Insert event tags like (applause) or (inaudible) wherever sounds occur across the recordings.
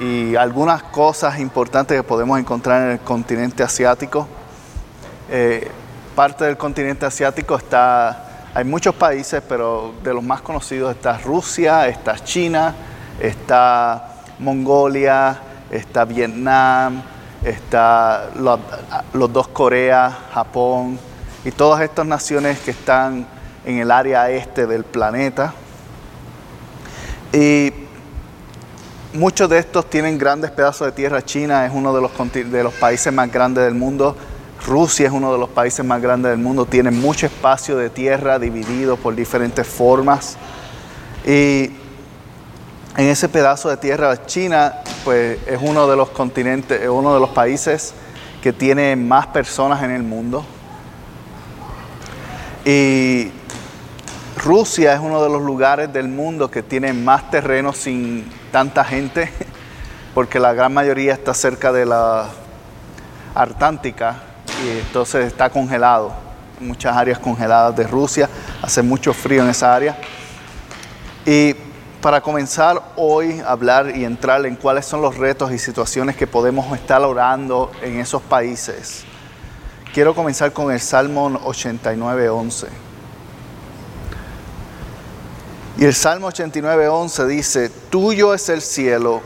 y algunas cosas importantes que podemos encontrar en el continente asiático. Eh, parte del continente asiático está, hay muchos países, pero de los más conocidos está Rusia, está China, está Mongolia, está Vietnam, está los, dos Coreas, Japón y todas estas naciones que están en el área este del planeta. Y muchos de estos tienen grandes pedazos de tierra. China es uno de los, de los países más grandes del mundo. Rusia es uno de los países más grandes del mundo. Tiene mucho espacio de tierra dividido por diferentes formas. Y en ese pedazo de tierra, China pues, es uno de los continentes, es uno de los países que tiene más personas en el mundo. Y Rusia es uno de los lugares del mundo que tiene más terreno sin tanta gente, (laughs) porque la gran mayoría está cerca de la Artántica y entonces está congelado. Muchas áreas congeladas de Rusia, hace mucho frío en esa área. Y para comenzar hoy a hablar y entrar en cuáles son los retos y situaciones que podemos estar orando en esos países, quiero comenzar con el Salmo 89.11. Y el Salmo 89.11 dice, Tuyo es el cielo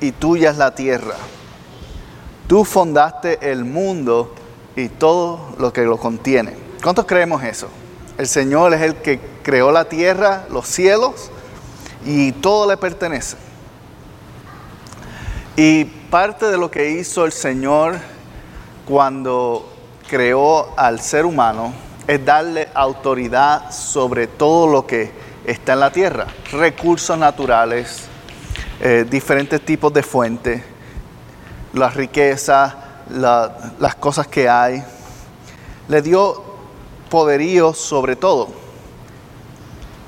y tuya es la tierra. Tú fundaste el mundo y todo lo que lo contiene. ¿Cuántos creemos eso? El Señor es el que creó la tierra, los cielos y todo le pertenece. Y parte de lo que hizo el Señor cuando creó al ser humano es darle autoridad sobre todo lo que está en la tierra, recursos naturales, eh, diferentes tipos de fuentes, las riquezas, las cosas que hay. Le dio poderío sobre todo.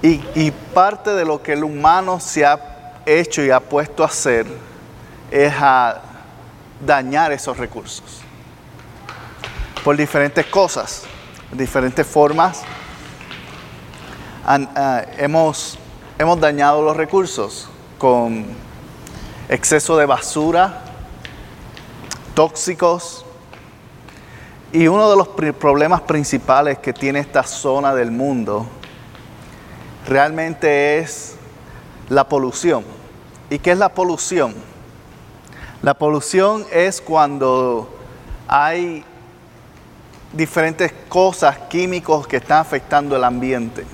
Y, parte de lo que el humano se ha hecho y ha puesto a hacer es a dañar esos recursos. Por diferentes cosas, diferentes formas. Ah, hemos, hemos dañado los recursos con exceso de basura, tóxicos. Y uno de los problemas principales que tiene esta zona del mundo realmente es la polución. ¿Y qué es la polución? La polución es cuando hay diferentes cosas, químicos que están afectando el ambiente.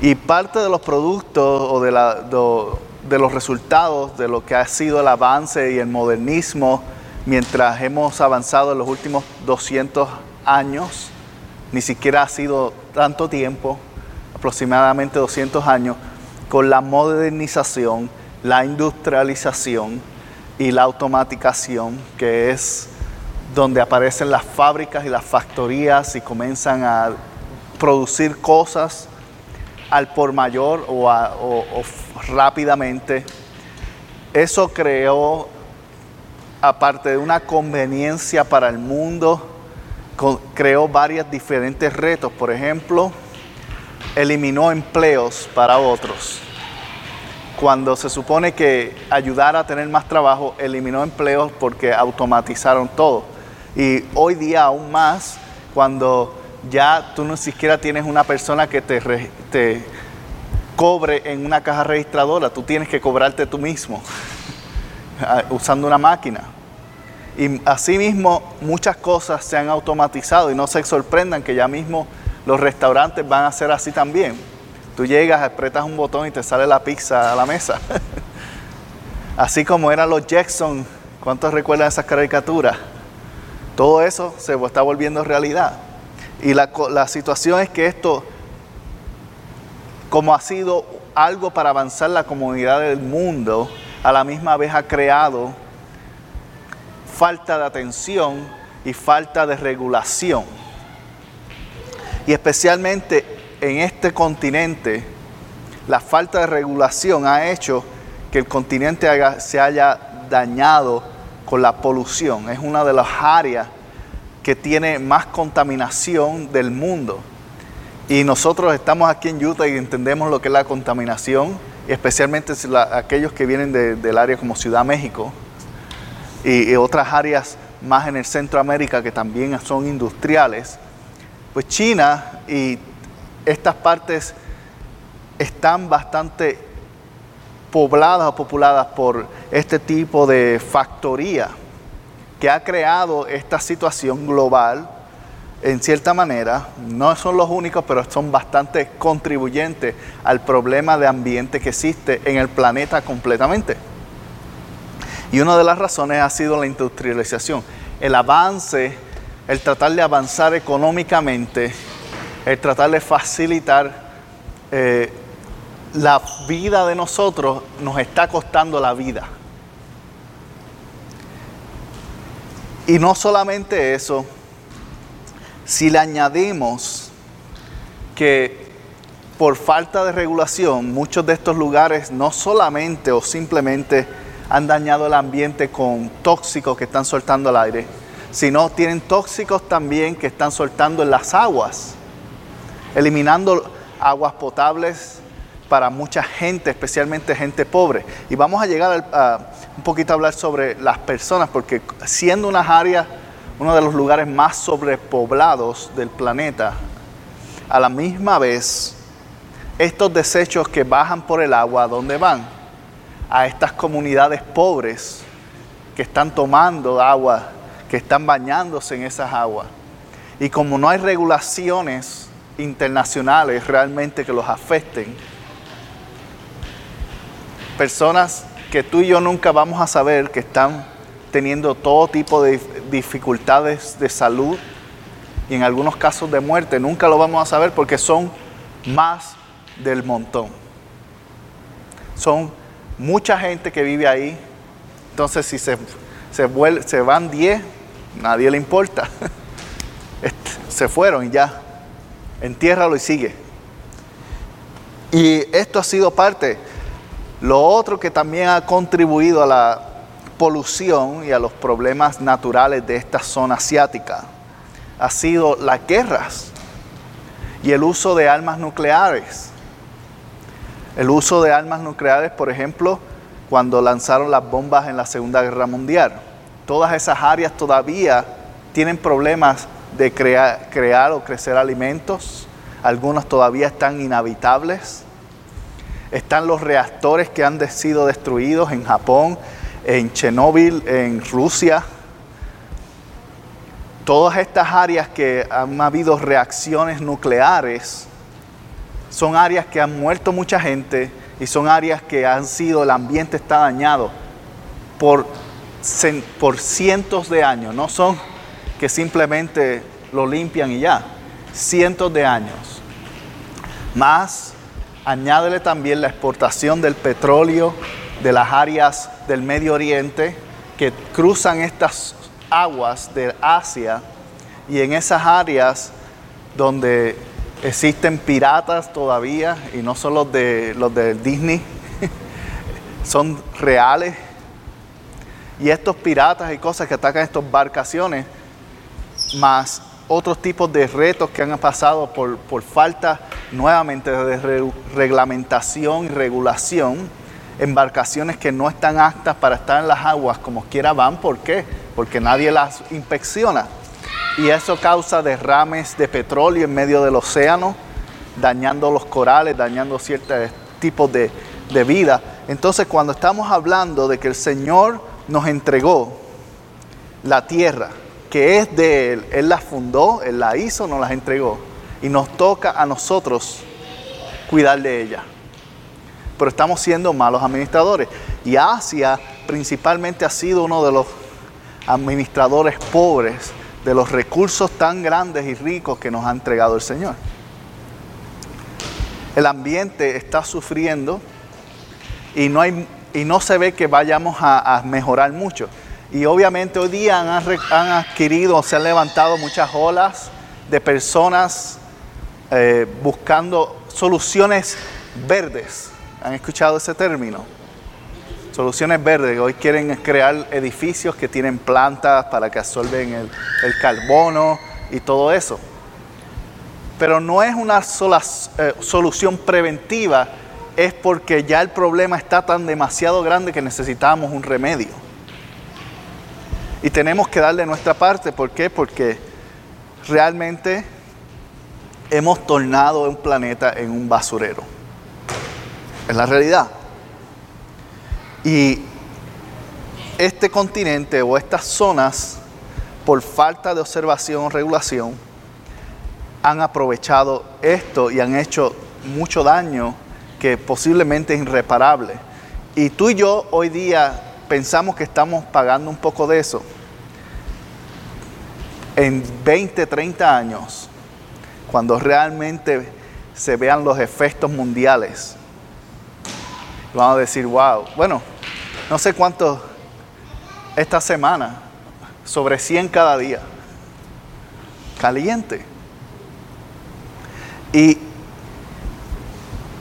Y parte de los productos o de, de, los resultados de lo que ha sido el avance y el modernismo mientras hemos avanzado en los últimos 200 años, ni siquiera ha sido tanto tiempo, aproximadamente 200 años, con la modernización, la industrialización y la automatización, que es donde aparecen las fábricas y las factorías y comienzan a producir cosas al por mayor o, rápidamente. Eso creó, aparte de una conveniencia para el mundo, creó varios diferentes retos. Por ejemplo, eliminó empleos para otros. Cuando se supone que ayudar a tener más trabajo, eliminó empleos porque automatizaron todo. Y hoy día aún más, cuando ya tú no siquiera tienes una persona que te, cobre en una caja registradora, tú tienes que cobrarte tú mismo usando una máquina. Y asimismo muchas cosas se han automatizado y no se sorprendan que ya mismo los restaurantes van a ser así también. Tú llegas, apretas un botón y te sale la pizza a la mesa. (laughs) así como eran los Jackson, ¿cuántos recuerdan esas caricaturas? Todo eso se está volviendo realidad. Y la situación es que esto, como ha sido algo para avanzar la comunidad del mundo, a la misma vez ha creado falta de atención y falta de regulación. Y especialmente en este continente, la falta de regulación ha hecho que el continente se haya dañado con la polución. Es una de las áreas que tiene más contaminación del mundo. Y nosotros estamos aquí en Utah y entendemos lo que es la contaminación, especialmente aquellos que vienen del área como Ciudad México y, y otras áreas más en el Centroamérica que también son industriales. Pues China y estas partes están bastante pobladas o populadas por este tipo de factoría que ha creado esta situación global en cierta manera, no son los únicos, pero son bastante contribuyentes al problema de ambiente que existe en el planeta completamente. Y una de las razones ha sido la industrialización, el avance, el tratar de avanzar económicamente, el tratar de facilitar eh, la vida de nosotros, nos está costando la vida. Y no solamente eso, si le añadimos que por falta de regulación muchos de estos lugares no solamente o simplemente han dañado el ambiente con tóxicos que están soltando al aire, sino tienen tóxicos también que están soltando en las aguas, eliminando aguas potables para mucha gente, especialmente gente pobre. Y vamos a llegar a, un poquito a hablar sobre las personas, porque siendo unas áreas, uno de los lugares más sobrepoblados del planeta, a la misma vez, estos desechos que bajan por el agua, ¿a dónde van? A estas comunidades pobres que están tomando agua, que están bañándose en esas aguas. Y como no hay regulaciones internacionales realmente que los afecten, personas que tú y yo nunca vamos a saber que están teniendo todo tipo de dificultades de salud y en algunos casos de muerte. Nunca lo vamos a saber porque son más del montón. Son mucha gente que vive ahí. Entonces si se, se, van 10, nadie le importa. (laughs) se fueron y ya. Entiérralo y sigue. Y esto ha sido parte lo otro que también ha contribuido a la polución y a los problemas naturales de esta zona asiática ha sido las guerras y el uso de armas nucleares. El uso de armas nucleares, por ejemplo, cuando lanzaron las bombas en la Segunda Guerra Mundial. Todas esas áreas todavía tienen problemas de crear, o crecer alimentos. Algunos todavía están inhabitables están los reactores que han sido destruidos en Japón, en Chernóbil, en Rusia. Todas estas áreas que han habido reacciones nucleares son áreas que han muerto mucha gente y son áreas que han sido, el ambiente está dañado por, por cientos de años, no son que simplemente lo limpian y ya, cientos de años. Más añádele también la exportación del petróleo de las áreas del Medio Oriente que cruzan estas aguas de Asia y en esas áreas donde existen piratas todavía y no son los de los de Disney, (laughs) son reales. Y estos piratas y cosas que atacan estas embarcaciones, más otros tipos de retos que han pasado por, por falta nuevamente de reglamentación y regulación, embarcaciones que no están aptas para estar en las aguas como quiera van, ¿por qué? Porque nadie las inspecciona. Y eso causa derrames de petróleo en medio del océano, dañando los corales, dañando ciertos tipos de, de vida. Entonces cuando estamos hablando de que el Señor nos entregó la tierra, que es de Él. Él la fundó, Él la hizo, nos las entregó. Y nos toca a nosotros cuidar de ella. Pero estamos siendo malos administradores. Y Asia principalmente ha sido uno de los administradores pobres de los recursos tan grandes y ricos que nos ha entregado el Señor. el ambiente está sufriendo y no, hay, y no se ve que vayamos a, mejorar mucho. Y obviamente hoy día han, han, adquirido, se han levantado muchas olas de personas eh, buscando soluciones verdes. ¿Han escuchado ese término? Soluciones verdes. Hoy quieren crear edificios que tienen plantas para que absorben el, carbono y todo eso. Pero no es una sola eh, solución preventiva, es porque ya el problema está tan demasiado grande que necesitamos un remedio. Y tenemos que darle nuestra parte, ¿por qué? Porque realmente hemos tornado un planeta en un basurero. Es la realidad. Y este continente o estas zonas, por falta de observación o regulación, han aprovechado esto y han hecho mucho daño que posiblemente es irreparable. Y tú y yo hoy día pensamos que estamos pagando un poco de eso. En 20, 30 años, cuando realmente se vean los efectos mundiales, vamos a decir, wow, bueno, no sé cuánto esta semana, sobre 100 cada día, caliente. Y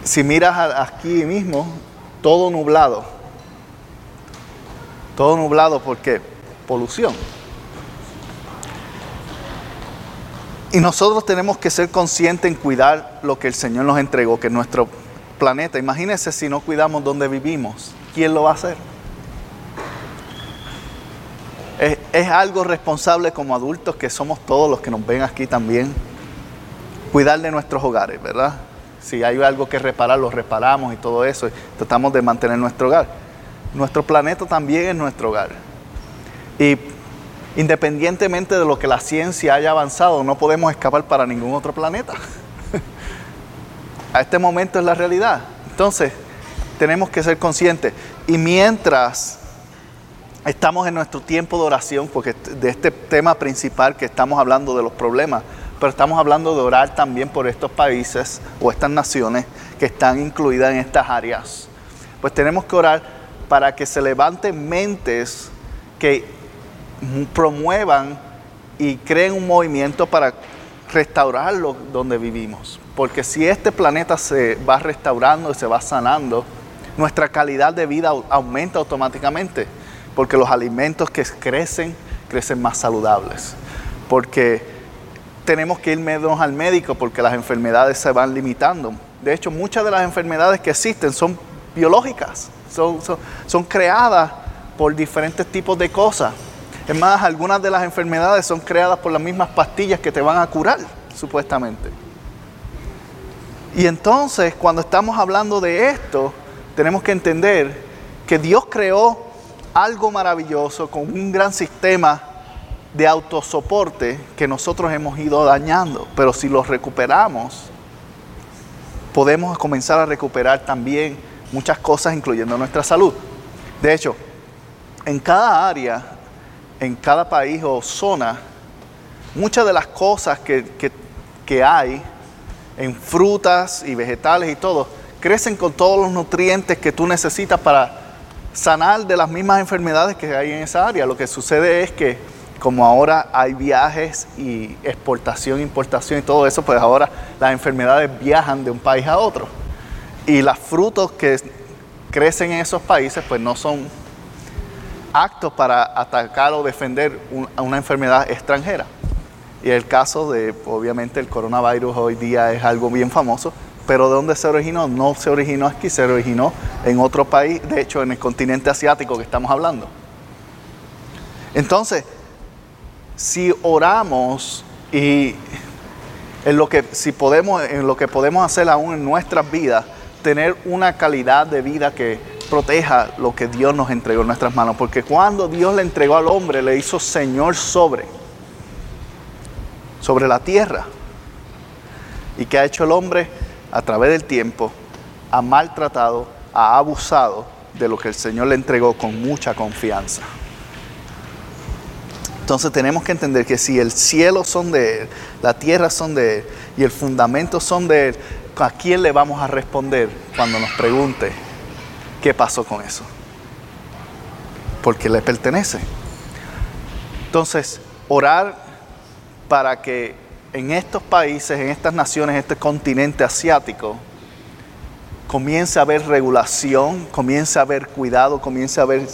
si miras aquí mismo, todo nublado. Todo nublado porque polución. Y nosotros tenemos que ser conscientes en cuidar lo que el Señor nos entregó, que es nuestro planeta. Imagínense si no cuidamos donde vivimos. ¿Quién lo va a hacer? Es, algo responsable como adultos que somos todos los que nos ven aquí también cuidar de nuestros hogares, ¿verdad? Si hay algo que reparar, lo reparamos y todo eso, tratamos de mantener nuestro hogar. Nuestro planeta también es nuestro hogar. Y independientemente de lo que la ciencia haya avanzado, no podemos escapar para ningún otro planeta. (laughs) A este momento es la realidad. Entonces, tenemos que ser conscientes. Y mientras estamos en nuestro tiempo de oración, porque de este tema principal que estamos hablando de los problemas, pero estamos hablando de orar también por estos países o estas naciones que están incluidas en estas áreas. Pues tenemos que orar para que se levanten mentes que promuevan y creen un movimiento para restaurarlo donde vivimos. Porque si este planeta se va restaurando y se va sanando, nuestra calidad de vida aumenta automáticamente. Porque los alimentos que crecen, crecen más saludables. Porque tenemos que ir menos al médico porque las enfermedades se van limitando. De hecho, muchas de las enfermedades que existen son biológicas, son, son, creadas por diferentes tipos de cosas. Es más, algunas de las enfermedades son creadas por las mismas pastillas que te van a curar, supuestamente. Y entonces, cuando estamos hablando de esto, tenemos que entender que Dios creó algo maravilloso con un gran sistema de autosoporte que nosotros hemos ido dañando. Pero si los recuperamos, podemos comenzar a recuperar también muchas cosas, incluyendo nuestra salud. De hecho, en cada área, en cada país o zona, muchas de las cosas que, que hay en frutas y vegetales y todo, crecen con todos los nutrientes que tú necesitas para sanar de las mismas enfermedades que hay en esa área. Lo que sucede es que como ahora hay viajes y exportación, importación y todo eso, pues ahora las enfermedades viajan de un país a otro. Y los frutos que crecen en esos países, pues no son actos para atacar o defender una enfermedad extranjera. Y el caso de, obviamente, el coronavirus hoy día es algo bien famoso, pero ¿de dónde se originó? No se originó aquí, se originó en otro país, de hecho en el continente asiático que estamos hablando. Entonces, si oramos y en lo que, si podemos, en lo que podemos hacer aún en nuestras vidas, tener una calidad de vida que proteja lo que Dios nos entregó en nuestras manos. Porque cuando Dios le entregó al hombre, le hizo Señor sobre, sobre la tierra. ¿Y que ha hecho el hombre? A través del tiempo, ha maltratado, ha abusado de lo que el Señor le entregó con mucha confianza. Entonces tenemos que entender que si el cielo son de Él, la tierra son de Él y el fundamento son de Él, ¿a quién le vamos a responder cuando nos pregunte qué pasó con eso? Porque le pertenece. Entonces, orar para que en estos países, en estas naciones, en este continente asiático, comience a haber regulación, comience a haber cuidado, comience a haber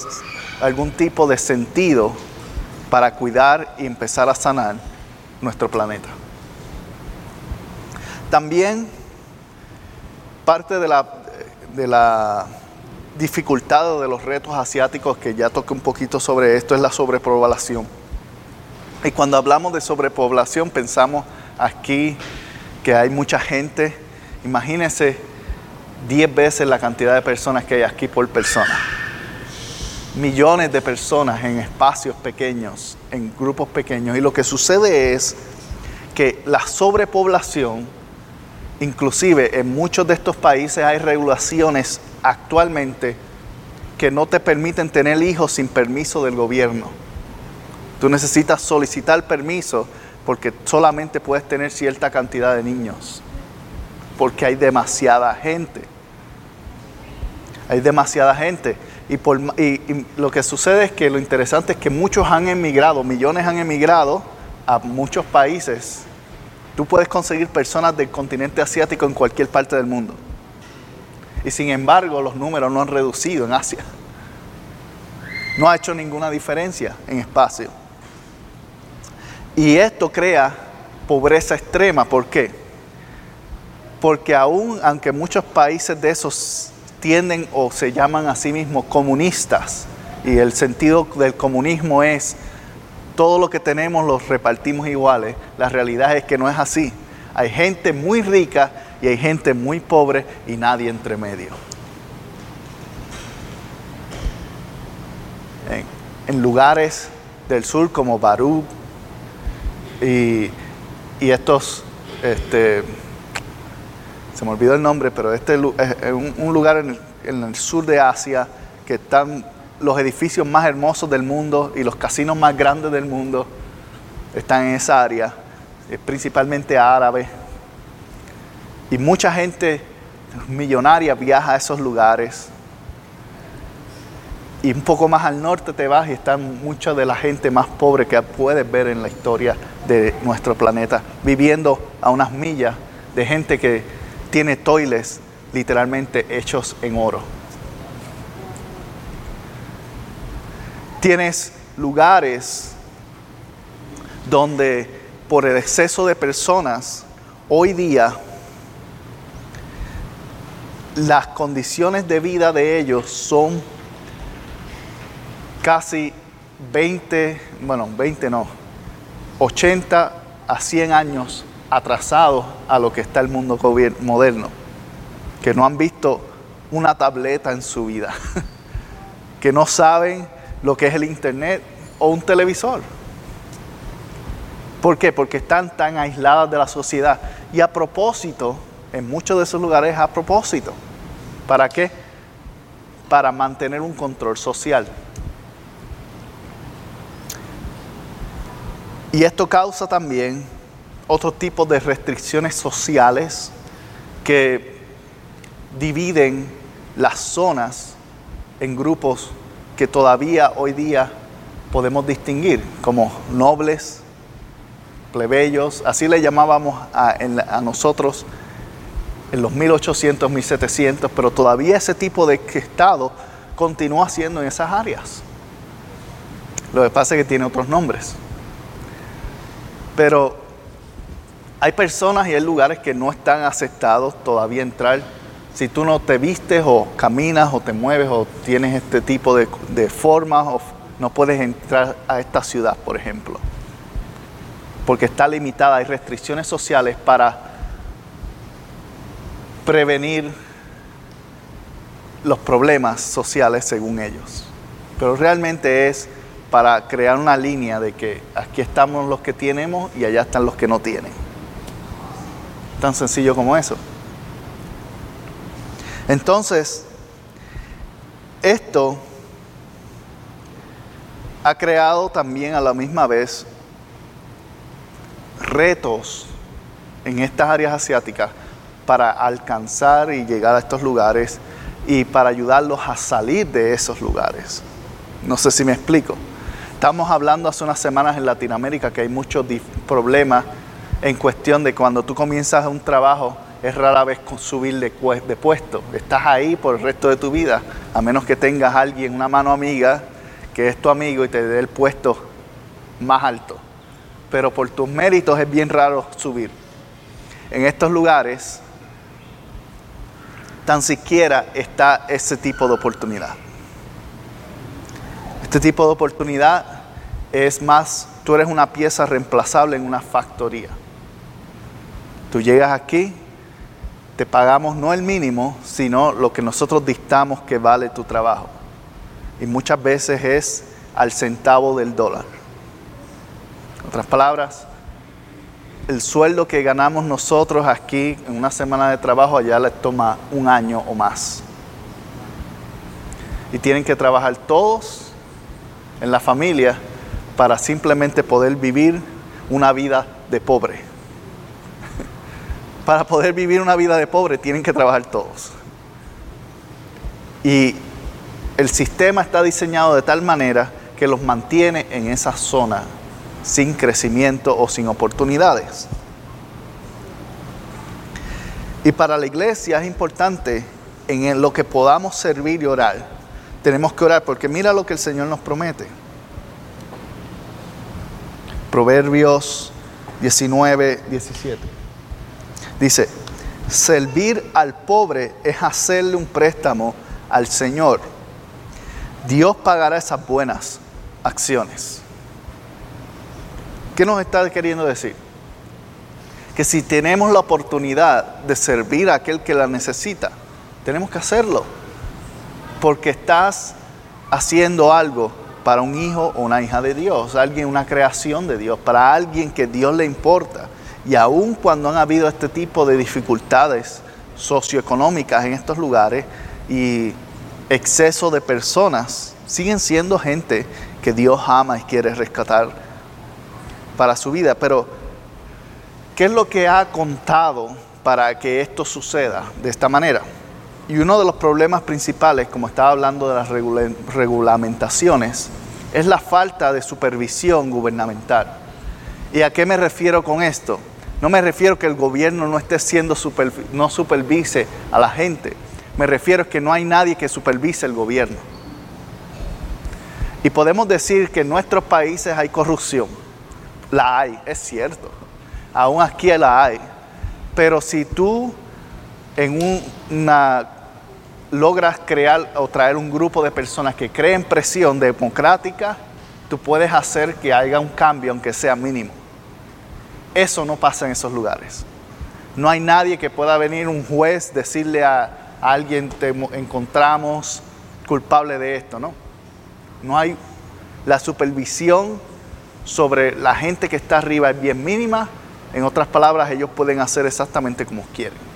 algún tipo de sentido para cuidar y empezar a sanar nuestro planeta. También parte de la, dificultad de los retos asiáticos, que ya toqué un poquito sobre esto, es la sobrepoblación. Y cuando hablamos de sobrepoblación, pensamos aquí que hay mucha gente. Imagínense 10 veces la cantidad de personas que hay aquí por persona. Millones de personas en espacios pequeños, en grupos pequeños. Y lo que sucede es que la sobrepoblación, inclusive en muchos de estos países hay regulaciones actualmente que no te permiten tener hijos sin permiso del gobierno. Tú necesitas solicitar permiso porque solamente puedes tener cierta cantidad de niños, porque hay demasiada gente. Hay demasiada gente. Y, lo que sucede es que lo interesante es que muchos han emigrado, millones han emigrado a muchos países. Tú puedes conseguir personas del continente asiático en cualquier parte del mundo. Y sin embargo, los números no han reducido en Asia. No ha hecho ninguna diferencia en espacio. Y esto crea pobreza extrema. ¿Por qué? Porque aún, aunque muchos países de esos tienden o se llaman a sí mismos comunistas, y el sentido del comunismo es todo lo que tenemos los repartimos iguales, la realidad es que no es así. Hay gente muy rica y hay gente muy pobre y nadie entre medio. En, lugares del sur como Barú y, estos, este, se me olvidó el nombre, pero este es un, lugar en el, sur de Asia que están los edificios más hermosos del mundo y los casinos más grandes del mundo están en esa área, es principalmente árabe. Y mucha gente millonaria viaja a esos lugares. Y un poco más al norte te vas y está mucha de la gente más pobre que puedes ver en la historia de nuestro planeta, viviendo a unas millas de gente que tiene toiles literalmente hechos en oro. Tienes lugares donde por el exceso de personas hoy día las condiciones de vida de ellos son casi 20, bueno, 20 no, 80 a 100 años atrasados a lo que está el mundo moderno, que no han visto una tableta en su vida, (laughs) que no saben lo que es el internet o un televisor. ¿Por qué? Porque están tan aisladas de la sociedad. Y a propósito, en muchos de esos lugares a propósito. ¿Para qué? Para mantener un control social. Y esto causa también otro tipo de restricciones sociales que dividen las zonas en grupos que todavía hoy día podemos distinguir como nobles, plebeyos, así le llamábamos a, nosotros en los 1800, 1700, pero todavía ese tipo de estado continúa siendo en esas áreas. Lo que pasa es que tiene otros nombres. Pero hay personas y hay lugares que no están aceptados todavía entrar. Si tú no te vistes o caminas o te mueves o tienes este tipo de, de formas, no puedes entrar a esta ciudad, por ejemplo. Porque está limitada, hay restricciones sociales para prevenir los problemas sociales según ellos. Pero realmente es para crear una línea de que aquí estamos los que tenemos y allá están los que no tienen. Tan sencillo como eso. Entonces, esto ha creado también a la misma vez retos en estas áreas asiáticas para alcanzar y llegar a estos lugares y para ayudarlos a salir de esos lugares. No sé si me explico. Estamos hablando hace unas semanas en Latinoamérica que hay muchos problemas en cuestión de cuando tú comienzas un trabajo, es rara vez subir de, de puesto. Estás ahí por el resto de tu vida, a menos que tengas alguien, una mano amiga, que es tu amigo y te dé el puesto más alto. Pero por tus méritos es bien raro subir. En estos lugares, tan siquiera está ese tipo de oportunidad. Este tipo de oportunidad es más, tú eres una pieza reemplazable en una factoría. Tú llegas aquí, te pagamos no el mínimo, sino lo que nosotros dictamos que vale tu trabajo. Y muchas veces es al centavo del dólar. En otras palabras, el sueldo que ganamos nosotros aquí en una semana de trabajo allá les toma un año o más. Y tienen que trabajar todos en la familia para simplemente poder vivir una vida de pobre (laughs) para poder vivir una vida de pobre tienen que trabajar todos. Y el sistema está diseñado de tal manera que los mantiene en esa zona sin crecimiento o sin oportunidades. Y para la iglesia es importante en lo que podamos servir y orar. Tenemos que orar porque mira lo que el Señor nos promete. Proverbios 19, 17. Dice, servir al pobre es hacerle un préstamo al Señor. Dios pagará esas buenas acciones. ¿Qué nos está queriendo decir? Que si tenemos la oportunidad de servir a aquel que la necesita, tenemos que hacerlo. Porque estás haciendo algo para un hijo o una hija de Dios, alguien, una creación de Dios, para alguien que Dios le importa. Y aun cuando han habido este tipo de dificultades socioeconómicas en estos lugares y exceso de personas, siguen siendo gente que Dios ama y quiere rescatar para su vida. Pero, ¿qué es lo que ha contado para que esto suceda de esta manera? Y uno de los problemas principales, como estaba hablando de las regulamentaciones, es la falta de supervisión gubernamental. ¿Y a qué me refiero con esto? No me refiero que el gobierno no esté siendo no supervise a la gente. Me refiero que no hay nadie que supervise el gobierno. Y podemos decir que en nuestros países hay corrupción. La hay, es cierto. Aún aquí la hay. Pero si tú en una logras crear o traer un grupo de personas que creen presión democrática, tú puedes hacer que haya un cambio, aunque sea mínimo. Eso no pasa en esos lugares. No hay nadie que pueda venir un juez decirle a, alguien te encontramos culpable de esto, ¿no? No hay la supervisión sobre la gente que está arriba es bien mínima. En otras palabras, ellos pueden hacer exactamente como quieren.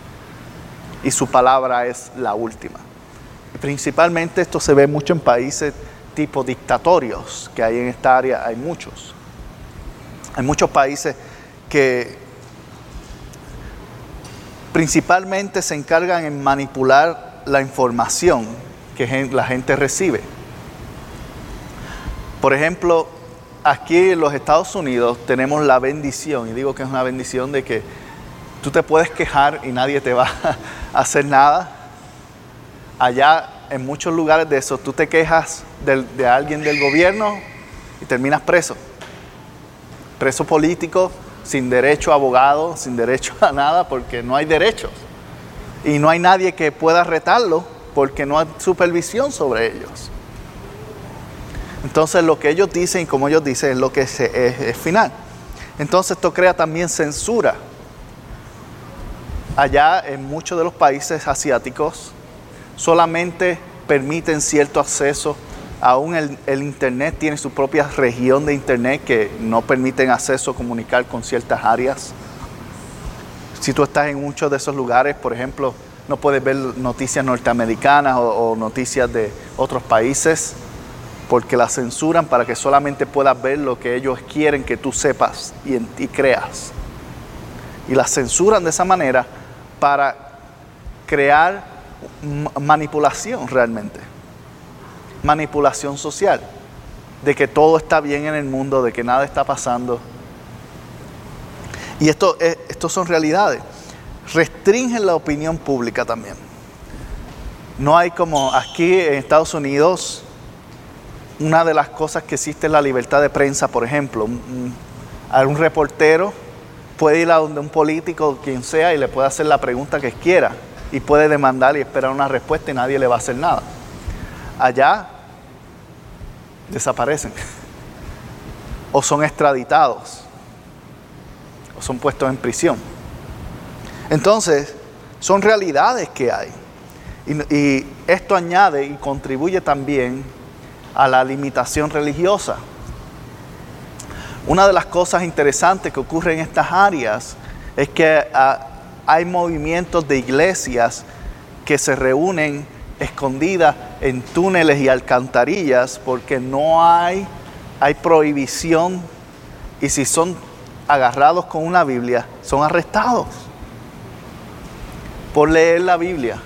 Y su palabra es la última. principalmente esto se ve mucho en países tipo dictatorios, que hay en esta área, hay muchos. Hay muchos países que principalmente se encargan en manipular la información que la gente recibe. Por ejemplo, aquí en los Estados Unidos tenemos la bendición, y digo que es una bendición de que tú te puedes quejar y nadie te va (laughs) a hacer nada. Allá en muchos lugares de eso, tú te quejas de, alguien del gobierno y terminas preso. Preso político, sin derecho a abogado, sin derecho (laughs) a nada, porque no hay derechos. Y no hay nadie que pueda retarlo porque no hay supervisión sobre ellos. Entonces lo que ellos dicen y como ellos dicen es lo que es final. Entonces esto crea también censura. Allá en muchos de los países asiáticos solamente permiten cierto acceso Aún el, Internet tiene su propia región de Internet que no permiten acceso comunicar con ciertas áreas. Si tú estás en muchos de esos lugares, por ejemplo, no puedes ver noticias norteamericanas o, noticias de otros países porque las censuran para que solamente puedas ver lo que ellos quieren que tú sepas y, y creas. Y las censuran de esa manera para crear manipulación realmente. Manipulación social. De que todo está bien en el mundo, de que nada está pasando. Y esto, esto son realidades. Restringen la opinión pública también. No hay como aquí en Estados Unidos, una de las cosas que existe es la libertad de prensa, por ejemplo. Un, reportero puede ir a donde un político, quien sea, y le puede hacer la pregunta que quiera y puede demandar y esperar una respuesta y nadie le va a hacer nada. Allá desaparecen (laughs) o son extraditados o son puestos en prisión. Entonces, son realidades que hay. Y, y, esto añade y contribuye también a la limitación religiosa. Una de las cosas interesantes que ocurre en estas áreas es que ah, hay movimientos de iglesias que se reúnen escondidas en túneles y alcantarillas porque no hay, hay prohibición y si son agarrados con una Biblia, son arrestados por leer la Biblia.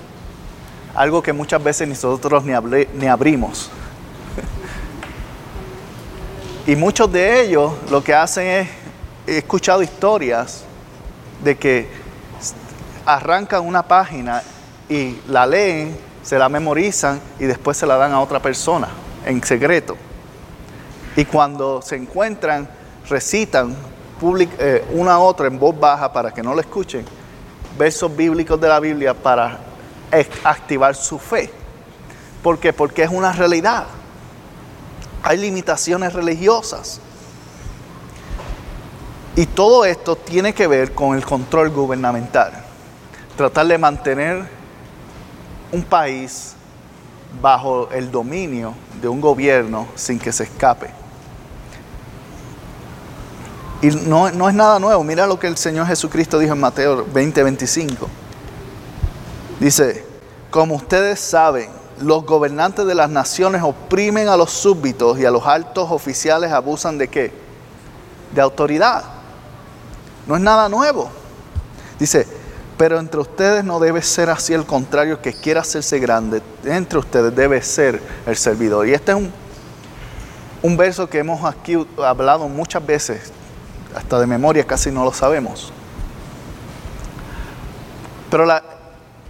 Algo que muchas veces nosotros ni, ni abrimos. Y muchos de ellos lo que hacen es, he escuchado historias de que arrancan una página y la leen, se la memorizan y después se la dan a otra persona en secreto. Y cuando se encuentran, recitan eh, una a otra en voz baja para que no lo escuchen, versos bíblicos de la Biblia para activar su fe. ¿Por qué? Porque es una realidad. Hay limitaciones religiosas. Y todo esto tiene que ver con el control gubernamental tratar de mantener un país bajo el dominio de un gobierno sin que se escape. Y no, es nada nuevo. Mira lo que el Señor Jesucristo dijo en Mateo 20, 25. Dice, como ustedes saben, los gobernantes de las naciones oprimen a los súbditos y a los altos oficiales abusan de qué? De autoridad. No es nada nuevo. Dice, pero entre ustedes no debe ser así el contrario, que quiera hacerse grande. Entre ustedes debe ser el servidor. Y este es un, un verso que hemos aquí hablado muchas veces, hasta de memoria casi no lo sabemos. Pero la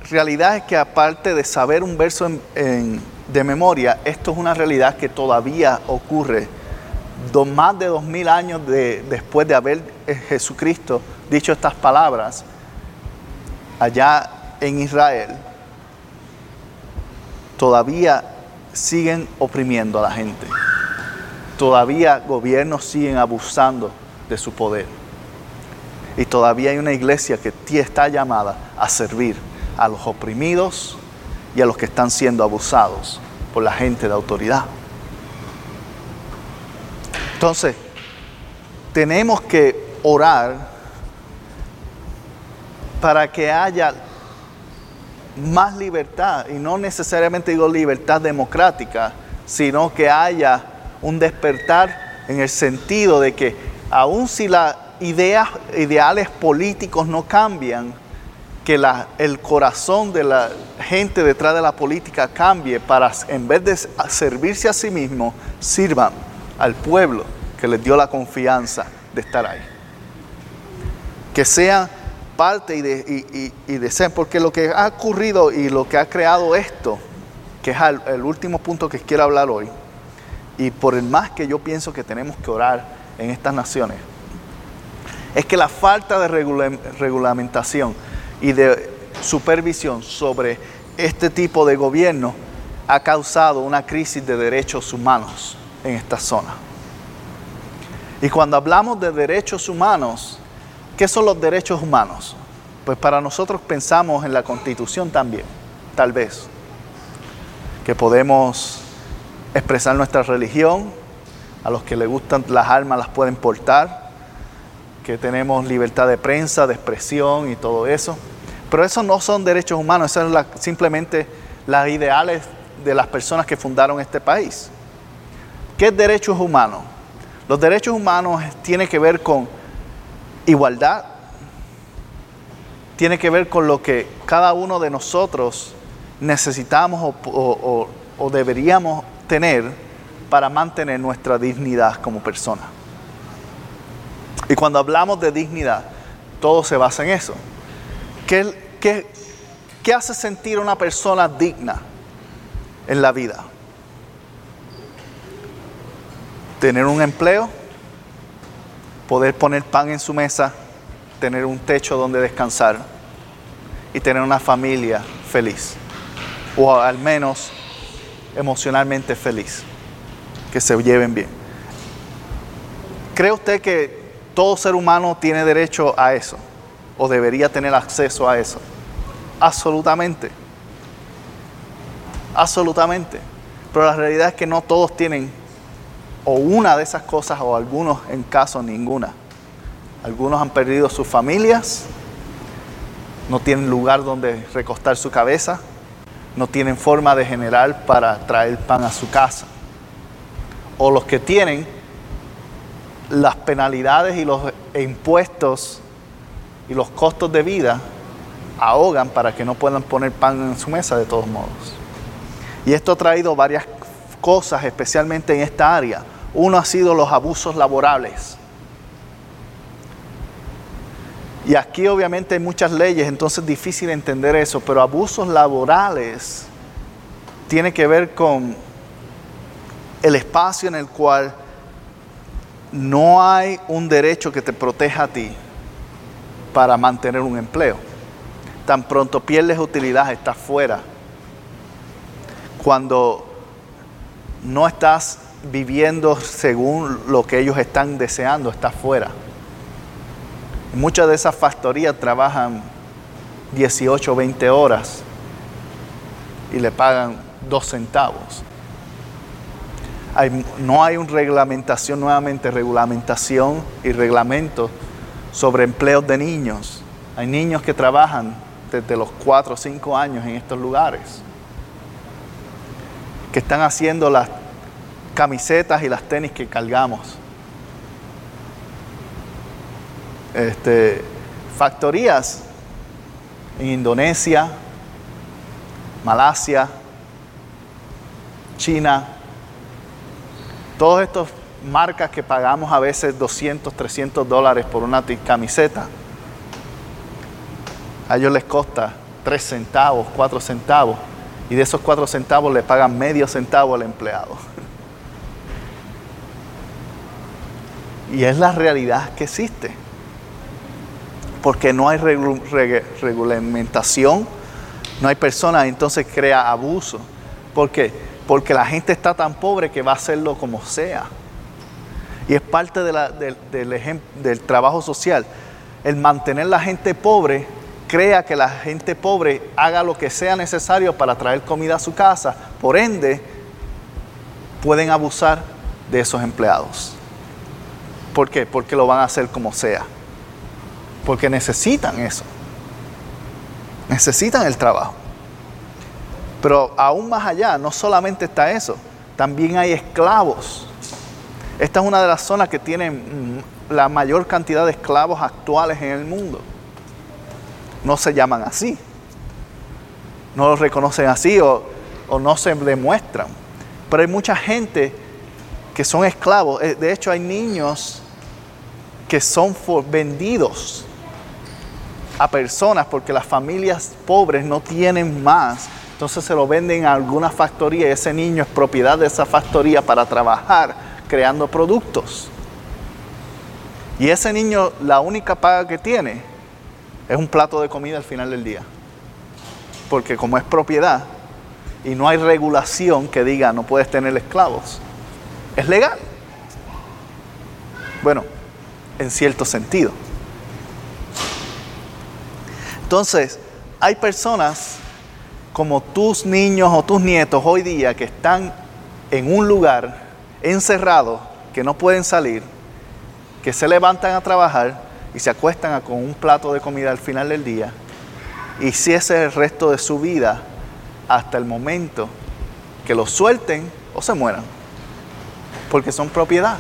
realidad es que aparte de saber un verso de memoria, esto es una realidad que todavía ocurre más de dos mil años después de haber eh, Jesucristo dicho estas palabras allá en Israel, todavía siguen oprimiendo a la gente. Todavía gobiernos siguen abusando de su poder. Y todavía hay una iglesia que está llamada a servir a los oprimidos y a los que están siendo abusados por la gente de autoridad. Entonces, tenemos que orar para que haya más libertad, y no necesariamente digo libertad democrática, sino que haya un despertar en el sentido de que aun si las ideas, ideales políticos no cambian, que el corazón de la gente detrás de la política cambie para, en vez de servirse a sí mismo, sirvan al pueblo que les dio la confianza de estar ahí. Que sean parte y de, y, ser, porque lo que ha ocurrido y lo que ha creado esto, que es el, último punto que quiero hablar hoy, y por el más que yo pienso que tenemos que orar en estas naciones, es que la falta de regulamentación y de supervisión sobre este tipo de gobierno ha causado una crisis de derechos humanos en esta zona. Y cuando hablamos de derechos humanos, ¿Qué son los derechos humanos? Pues para nosotros pensamos en la constitución también, tal vez, que podemos expresar nuestra religión, a los que les gustan las armas las pueden portar, que tenemos libertad de prensa, de expresión y todo eso. Pero esos no son derechos humanos, esos son simplemente las ideales de las personas que fundaron este país. ¿Qué es derechos humanos? Los derechos humanos tienen que ver con igualdad, tiene que ver con lo que cada uno de nosotros necesitamos o, o deberíamos tener para mantener nuestra dignidad como persona. Y cuando hablamos de dignidad, todo se basa en eso. ¿Qué, qué, qué hace sentir a una persona digna en la vida? Tener un empleo, poder poner pan en su mesa, tener un techo donde descansar y tener una familia feliz. O al menos emocionalmente feliz. Que se lleven bien. ¿Cree usted que todo ser humano tiene derecho a eso? ¿O debería tener acceso a eso? Absolutamente. Absolutamente. Pero la realidad es que no todos tienen o una de esas cosas o algunos en caso ninguna. Algunos han perdido sus familias, no tienen lugar donde recostar su cabeza, no tienen forma de generar para traer pan a su casa. O los que tienen las penalidades y los impuestos y los costos de vida ahogan para que no puedan poner pan en su mesa de todos modos. Y esto ha traído varias cosas, especialmente en esta área. Uno ha sido los abusos laborales. Y aquí obviamente hay muchas leyes, entonces es difícil entender eso, pero abusos laborales tiene que ver con el espacio en el cual no hay un derecho que te proteja a ti para mantener un empleo. Tan pronto pierdes utilidad, estás fuera. Cuando no estás viviendo según lo que ellos están deseando, estás fuera. Muchas de esas factorías trabajan 18 o 20 horas y le pagan dos centavos. No hay una reglamentación, nuevamente regulamentación y reglamento sobre empleos de niños. Hay niños que trabajan desde los 4 o 5 años en estos lugares, que están haciendo las camisetas y las tenis que cargamos. Este, factorías en Indonesia, Malasia, China, todas estas marcas que pagamos a veces 200, 300 dólares por una camiseta, a ellos les costa 3 centavos, 4 centavos, y de esos 4 centavos le pagan medio centavo al empleado. (laughs) Y es la realidad que existe porque no hay regulamentación, no hay personas, entonces crea abuso. ¿Por qué? Porque la gente está tan pobre que va a hacerlo como sea. Y es parte del, del trabajo social. El mantener la gente pobre crea que la gente pobre haga lo que sea necesario para traer comida a su casa. Por ende, pueden abusar de esos empleados. ¿Por qué? Porque lo van a hacer como sea porque necesitan eso. Necesitan el trabajo. Pero aún más allá, no solamente está eso, también hay esclavos. Esta es una de las zonas que tiene mm, la mayor cantidad de esclavos actuales en el mundo. No se llaman así. No los reconocen así o, o no se demuestran. Pero hay mucha gente que son esclavos. Eh, de hecho, hay niños que son vendidos a personas porque las familias pobres no tienen más. Entonces se lo venden a alguna factoría y ese niño es propiedad de esa factoría para trabajar creando productos. Y ese niño la única paga que tiene es un plato de comida al final del día. Porque como es propiedad y no hay regulación que diga no puedes tener esclavos, es legal. Bueno, en cierto sentido. Entonces, hay personas como tus niños o tus nietos hoy día que están en un lugar encerrado, que no pueden salir, que se levantan a trabajar y se acuestan con un plato de comida al final del día. Y si ese es el resto de su vida hasta el momento que los suelten o se mueran, porque son propiedad.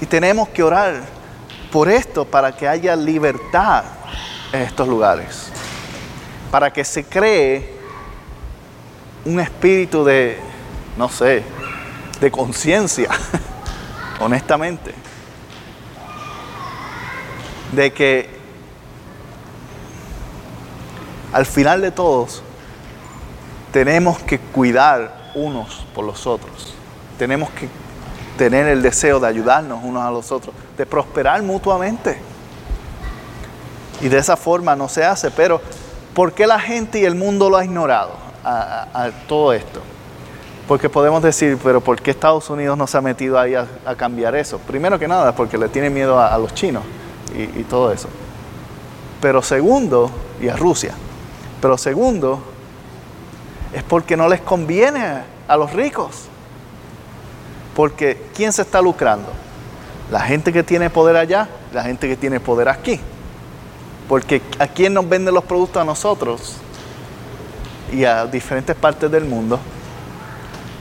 Y tenemos que orar por esto, para que haya libertad en estos lugares, para que se cree un espíritu de, no sé, de conciencia, (laughs) honestamente, de que al final de todos tenemos que cuidar unos por los otros, tenemos que tener el deseo de ayudarnos unos a los otros, de prosperar mutuamente. Y de esa forma no se hace, pero ¿por qué la gente y el mundo lo ha ignorado a, todo esto? Porque podemos decir, pero ¿por qué Estados Unidos no se ha metido ahí a, cambiar eso? Primero que nada, porque le tiene miedo a, los chinos y, y todo eso. Pero segundo, y a Rusia. Pero segundo, es porque no les conviene a los ricos. Porque ¿quién se está lucrando? La gente que tiene poder allá, la gente que tiene poder aquí. Porque ¿a quién nos venden los productos a nosotros? Y a diferentes partes del mundo.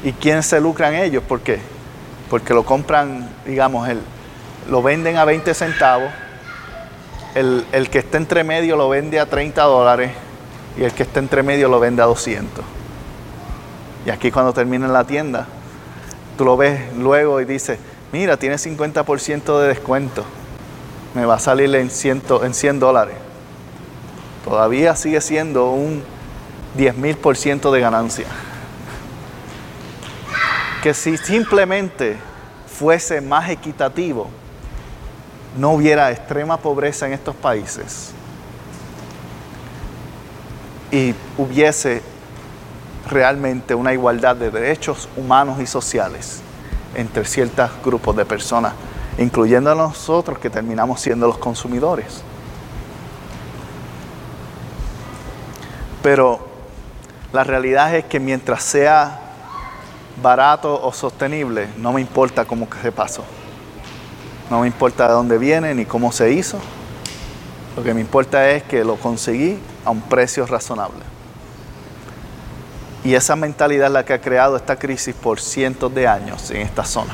¿Y quién se lucran ellos? ¿Por qué? Porque lo compran, digamos, el, lo venden a 20 centavos. El, el que está entre medio lo vende a 30 dólares y el que está entre medio lo vende a 200. Y aquí cuando termina en la tienda, tú lo ves luego y dices, mira, tiene 50% de descuento, me va a salir en 100, en 100 dólares. Todavía sigue siendo un 10 mil por ciento de ganancia. Que si simplemente fuese más equitativo, no hubiera extrema pobreza en estos países y hubiese realmente una igualdad de derechos humanos y sociales entre ciertos grupos de personas, incluyendo a nosotros que terminamos siendo los consumidores. Pero la realidad es que mientras sea barato o sostenible, no me importa cómo se pasó. No me importa de dónde viene ni cómo se hizo. Lo que me importa es que lo conseguí a un precio razonable. Y esa mentalidad es la que ha creado esta crisis por cientos de años en esta zona.